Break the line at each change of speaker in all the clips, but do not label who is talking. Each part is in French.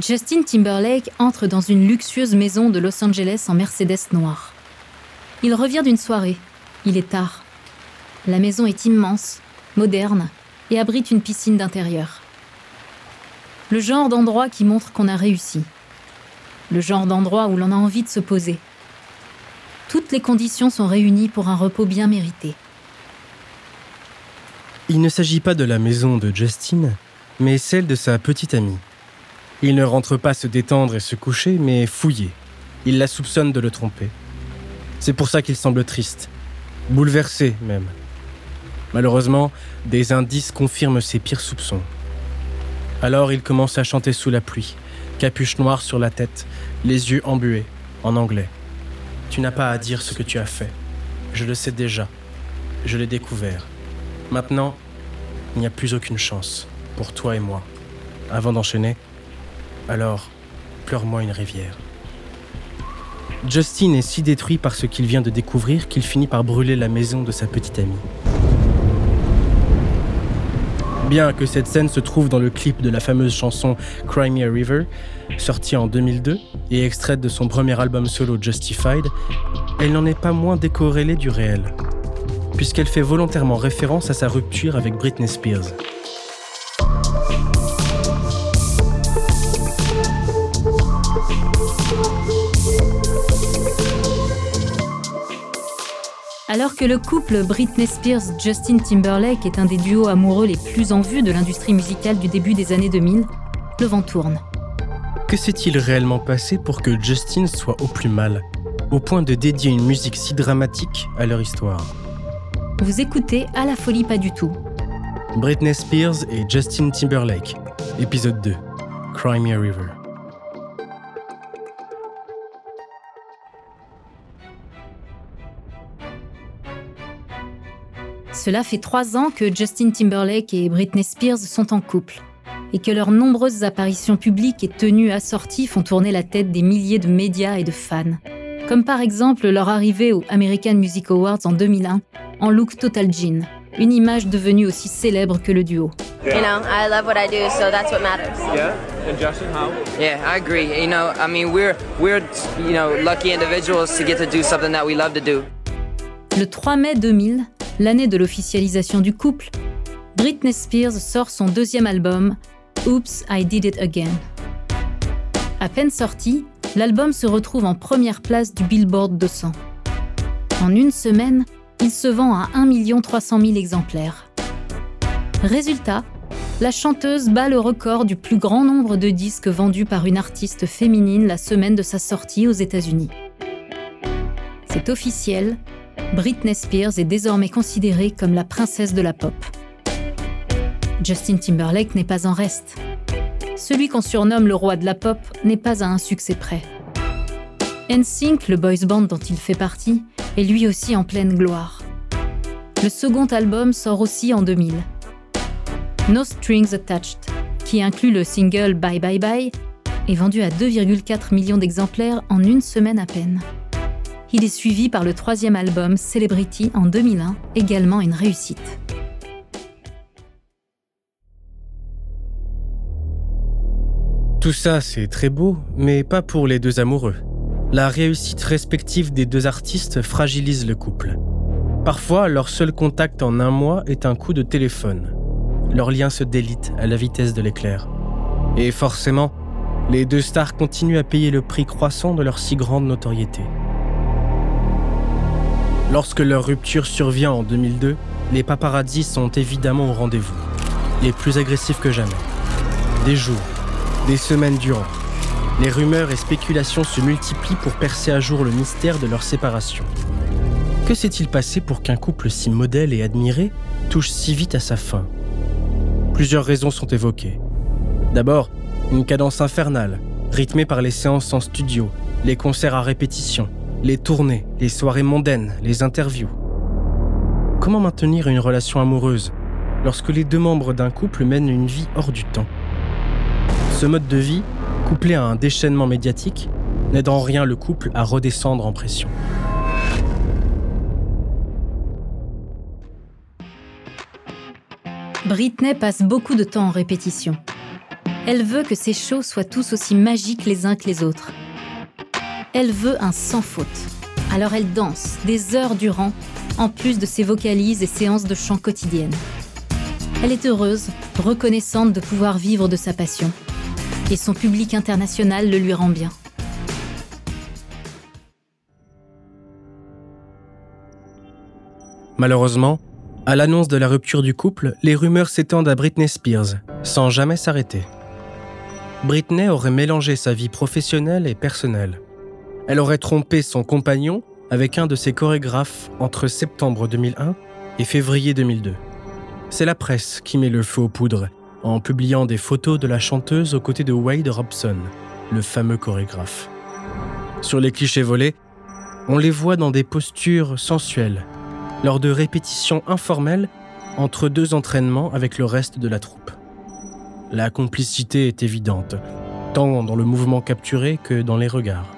Justin Timberlake entre dans une luxueuse maison de Los Angeles en Mercedes noire. Il revient d'une soirée. Il est tard. La maison est immense, moderne et abrite une piscine d'intérieur. Le genre d'endroit qui montre qu'on a réussi. Le genre d'endroit où l'on a envie de se poser. Toutes les conditions sont réunies pour un repos bien mérité.
Il ne s'agit pas de la maison de Justin, mais celle de sa petite amie. Il ne rentre pas se détendre et se coucher, mais fouiller. Il la soupçonne de le tromper. C'est pour ça qu'il semble triste, bouleversé même. Malheureusement, des indices confirment ses pires soupçons. Alors il commence à chanter sous la pluie, capuche noire sur la tête, les yeux embués, en anglais. Tu n'as pas à dire ce que tu as fait. Je le sais déjà. Je l'ai découvert. Maintenant, il n'y a plus aucune chance pour toi et moi. Avant d'enchaîner, alors pleure-moi une rivière. Justin est si détruit par ce qu'il vient de découvrir qu'il finit par brûler la maison de sa petite amie. Bien que cette scène se trouve dans le clip de la fameuse chanson Cry a River, sortie en 2002 et extraite de son premier album solo Justified, elle n'en est pas moins décorrélée du réel, puisqu'elle fait volontairement référence à sa rupture avec Britney Spears.
Alors que le couple Britney Spears-Justin Timberlake est un des duos amoureux les plus en vue de l'industrie musicale du début des années 2000, le vent tourne.
Que s'est-il réellement passé pour que Justin soit au plus mal, au point de dédier une musique si dramatique à leur histoire?
Vous écoutez À la folie pas du tout.
Britney Spears et Justin Timberlake, épisode 2, Cry Me a River.
Cela fait trois ans que Justin Timberlake et Britney Spears sont en couple et que leurs nombreuses apparitions publiques et tenues assorties font tourner la tête des milliers de médias et de fans. Comme par exemple leur arrivée aux American Music Awards en 2001 en look Total Jean, une image devenue aussi célèbre que le duo.
You know, I love what I do, so that's what matters.
Yeah, and Justin, how?
Yeah, I agree. You know, I mean, we're we're you know lucky individuals to get to do something that we love to do.
Le 3 mai 2000, l'année de l'officialisation du couple, Britney Spears sort son deuxième album, Oops, I Did It Again. À peine sorti, l'album se retrouve en première place du Billboard 200. En une semaine, il se vend à 1 300 000 exemplaires. Résultat, la chanteuse bat le record du plus grand nombre de disques vendus par une artiste féminine la semaine de sa sortie aux États-Unis. C'est officiel, Britney Spears est désormais considérée comme la princesse de la pop. Justin Timberlake n'est pas en reste. Celui qu'on surnomme le roi de la pop n'est pas à un succès près. NSYNC, le boys band dont il fait partie, est lui aussi en pleine gloire. Le second album sort aussi en 2000. No Strings Attached, qui inclut le single Bye Bye Bye, est vendu à 2,4 millions d'exemplaires en une semaine à peine. Il est suivi par le troisième album Celebrity en 2001, également une réussite.
Tout ça, c'est très beau, mais pas pour les deux amoureux. La réussite respective des deux artistes fragilise le couple. Parfois, leur seul contact en un mois est un coup de téléphone. Leur lien se délite à la vitesse de l'éclair. Et forcément, les deux stars continuent à payer le prix croissant de leur si grande notoriété. Lorsque leur rupture survient en 2002, les paparazzis sont évidemment au rendez-vous, les plus agressifs que jamais. Des jours, des semaines durant, les rumeurs et spéculations se multiplient pour percer à jour le mystère de leur séparation. Que s'est-il passé pour qu'un couple si modèle et admiré touche si vite à sa fin? Plusieurs raisons sont évoquées. D'abord, une cadence infernale, rythmée par les séances en studio, les concerts à répétition, les tournées, les soirées mondaines, les interviews. Comment maintenir une relation amoureuse lorsque les deux membres d'un couple mènent une vie hors du temps? Ce mode de vie, couplé à un déchaînement médiatique, n'aide en rien le couple à redescendre en pression.
Britney passe beaucoup de temps en répétition. Elle veut que ses shows soient tous aussi magiques les uns que les autres. Elle veut un sans faute. Alors elle danse des heures durant, en plus de ses vocalises et séances de chant quotidiennes. Elle est heureuse, reconnaissante de pouvoir vivre de sa passion. Et son public international le lui rend bien.
Malheureusement, à l'annonce de la rupture du couple, les rumeurs s'étendent à Britney Spears, sans jamais s'arrêter. Britney aurait mélangé sa vie professionnelle et personnelle. Elle aurait trompé son compagnon avec un de ses chorégraphes entre septembre 2001 et février 2002. C'est la presse qui met le feu aux poudres en publiant des photos de la chanteuse aux côtés de Wade Robson, le fameux chorégraphe. Sur les clichés volés, on les voit dans des postures sensuelles, lors de répétitions informelles entre deux entraînements avec le reste de la troupe. La complicité est évidente, tant dans le mouvement capturé que dans les regards.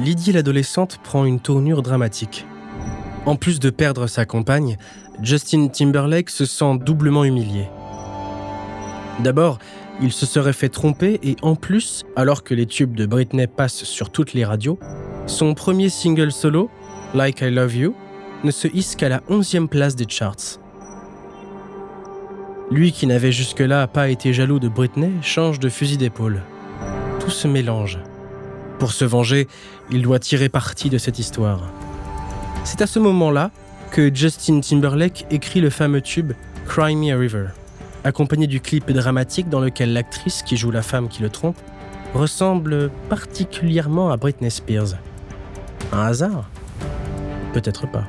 Lydie l'adolescente prend une tournure dramatique. En plus de perdre sa compagne, Justin Timberlake se sent doublement humilié. D'abord, il se serait fait tromper et en plus, alors que les tubes de Britney passent sur toutes les radios, son premier single solo, Like I Love You, ne se hisse qu'à la 11e place des charts. Lui qui n'avait jusque-là pas été jaloux de Britney change de fusil d'épaule. Tout se mélange. Pour se venger, il doit tirer parti de cette histoire. C'est à ce moment-là que Justin Timberlake écrit le fameux tube Cry Me a River, accompagné du clip dramatique dans lequel l'actrice qui joue la femme qui le trompe ressemble particulièrement à Britney Spears. Un hasard? Peut-être pas.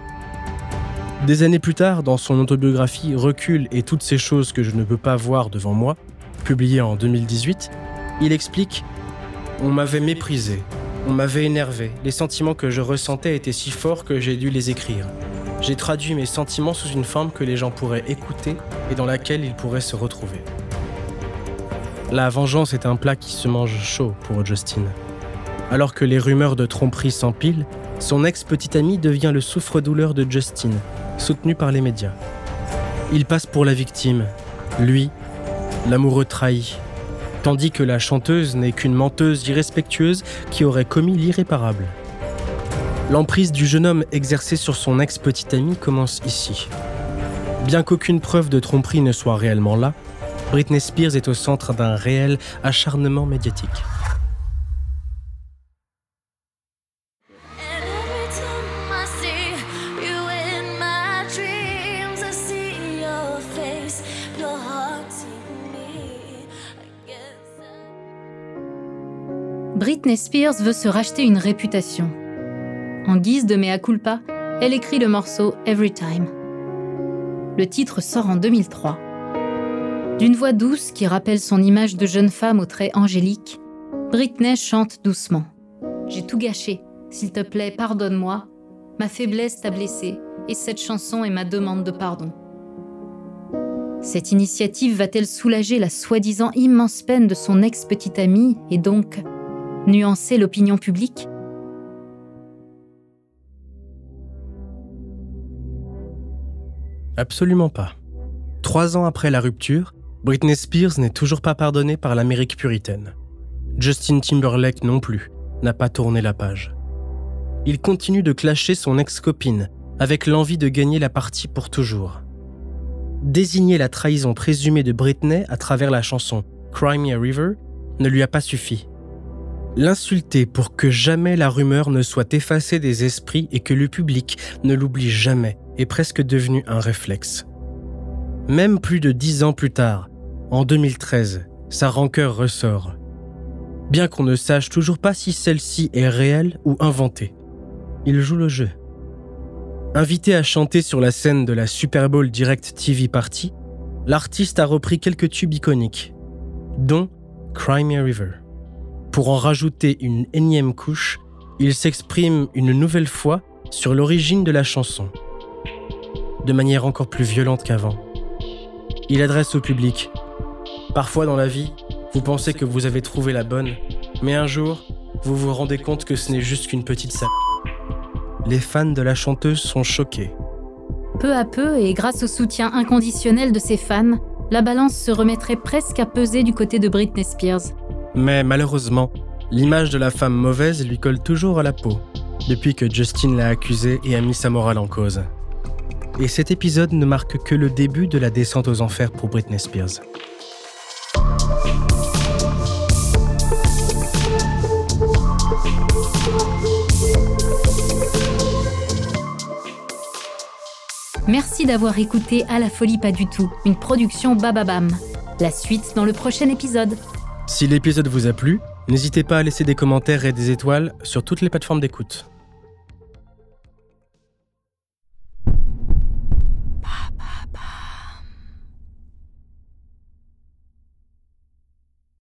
Des années plus tard, dans son autobiographie Recul et toutes ces choses que je ne peux pas voir devant moi, publiée en 2018, il explique on m'avait méprisé, on m'avait énervé, les sentiments que je ressentais étaient si forts que j'ai dû les écrire. J'ai traduit mes sentiments sous une forme que les gens pourraient écouter et dans laquelle ils pourraient se retrouver. La vengeance est un plat qui se mange chaud pour Justin. Alors que les rumeurs de tromperie s'empilent, son ex-petite amie devient le souffre-douleur de Justin, soutenu par les médias. Il passe pour la victime, lui, l'amoureux trahi, tandis que la chanteuse n'est qu'une menteuse irrespectueuse qui aurait commis l'irréparable. L'emprise du jeune homme exercée sur son ex-petite amie commence ici. Bien qu'aucune preuve de tromperie ne soit réellement là, Britney Spears est au centre d'un réel acharnement médiatique.
Britney Spears veut se racheter une réputation. En guise de mea culpa, elle écrit le morceau Every Time. Le titre sort en 2003. D'une voix douce qui rappelle son image de jeune femme aux traits angéliques, Britney chante doucement. J'ai tout gâché. S'il te plaît, pardonne-moi. Ma faiblesse t'a blessé, et cette chanson est ma demande de pardon. Cette initiative va-t-elle soulager la soi-disant immense peine de son ex-petite amie et donc nuancer l'opinion publique
Absolument pas. Trois ans après la rupture, Britney Spears n'est toujours pas pardonnée par l'Amérique puritaine. Justin Timberlake non plus n'a pas tourné la page. Il continue de clasher son ex-copine avec l'envie de gagner la partie pour toujours. Désigner la trahison présumée de Britney à travers la chanson Crimea River ne lui a pas suffi. L'insulter pour que jamais la rumeur ne soit effacée des esprits et que le public ne l'oublie jamais est presque devenu un réflexe. Même plus de dix ans plus tard, en 2013, sa rancœur ressort. Bien qu'on ne sache toujours pas si celle-ci est réelle ou inventée. Il joue le jeu. Invité à chanter sur la scène de la Super Bowl Direct TV Party, l'artiste a repris quelques tubes iconiques, dont Crimea River. Pour en rajouter une énième couche, il s'exprime une nouvelle fois sur l'origine de la chanson, de manière encore plus violente qu'avant. Il adresse au public Parfois dans la vie, vous pensez que vous avez trouvé la bonne, mais un jour, vous vous rendez compte que ce n'est juste qu'une petite salle. Les fans de la chanteuse sont choqués.
Peu à peu, et grâce au soutien inconditionnel de ses fans, la balance se remettrait presque à peser du côté de Britney Spears.
Mais malheureusement, l'image de la femme mauvaise lui colle toujours à la peau, depuis que Justin l'a accusée et a mis sa morale en cause. Et cet épisode ne marque que le début de la descente aux enfers pour Britney Spears.
Merci d'avoir écouté À la folie pas du tout, une production Bababam. La suite dans le prochain épisode.
Si l'épisode vous a plu, n'hésitez pas à laisser des commentaires et des étoiles sur toutes les plateformes d'écoute.